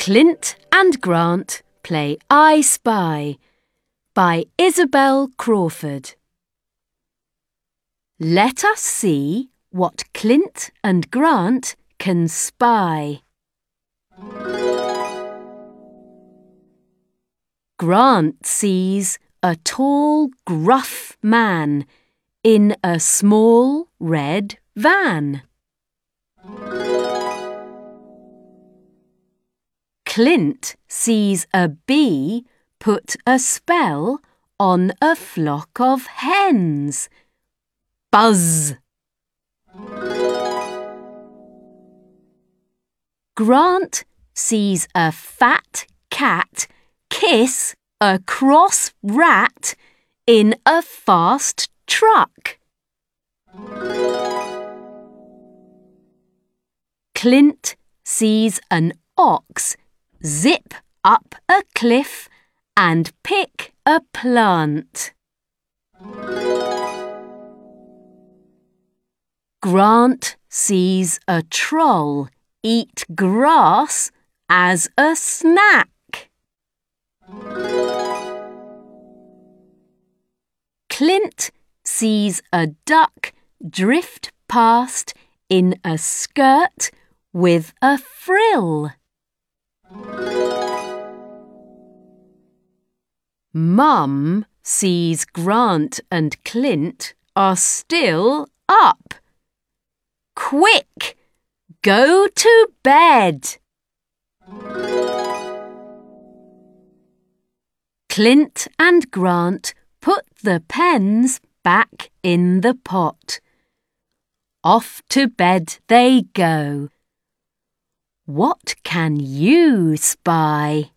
Clint and Grant play I Spy by Isabel Crawford. Let us see what Clint and Grant can spy. Grant sees a tall, gruff man in a small red van. Clint sees a bee put a spell on a flock of hens. Buzz! Grant sees a fat cat kiss a cross rat in a fast truck. Clint sees an ox zip up a cliff and pick a plant. Grant sees a troll eat grass as a snack. Clint sees a duck drift past in a skirt with a frill. Mum sees Grant and Clint are still up. Quick! Go to bed! Clint and Grant put the pens back in the pot. Off to bed they go. What can you spy?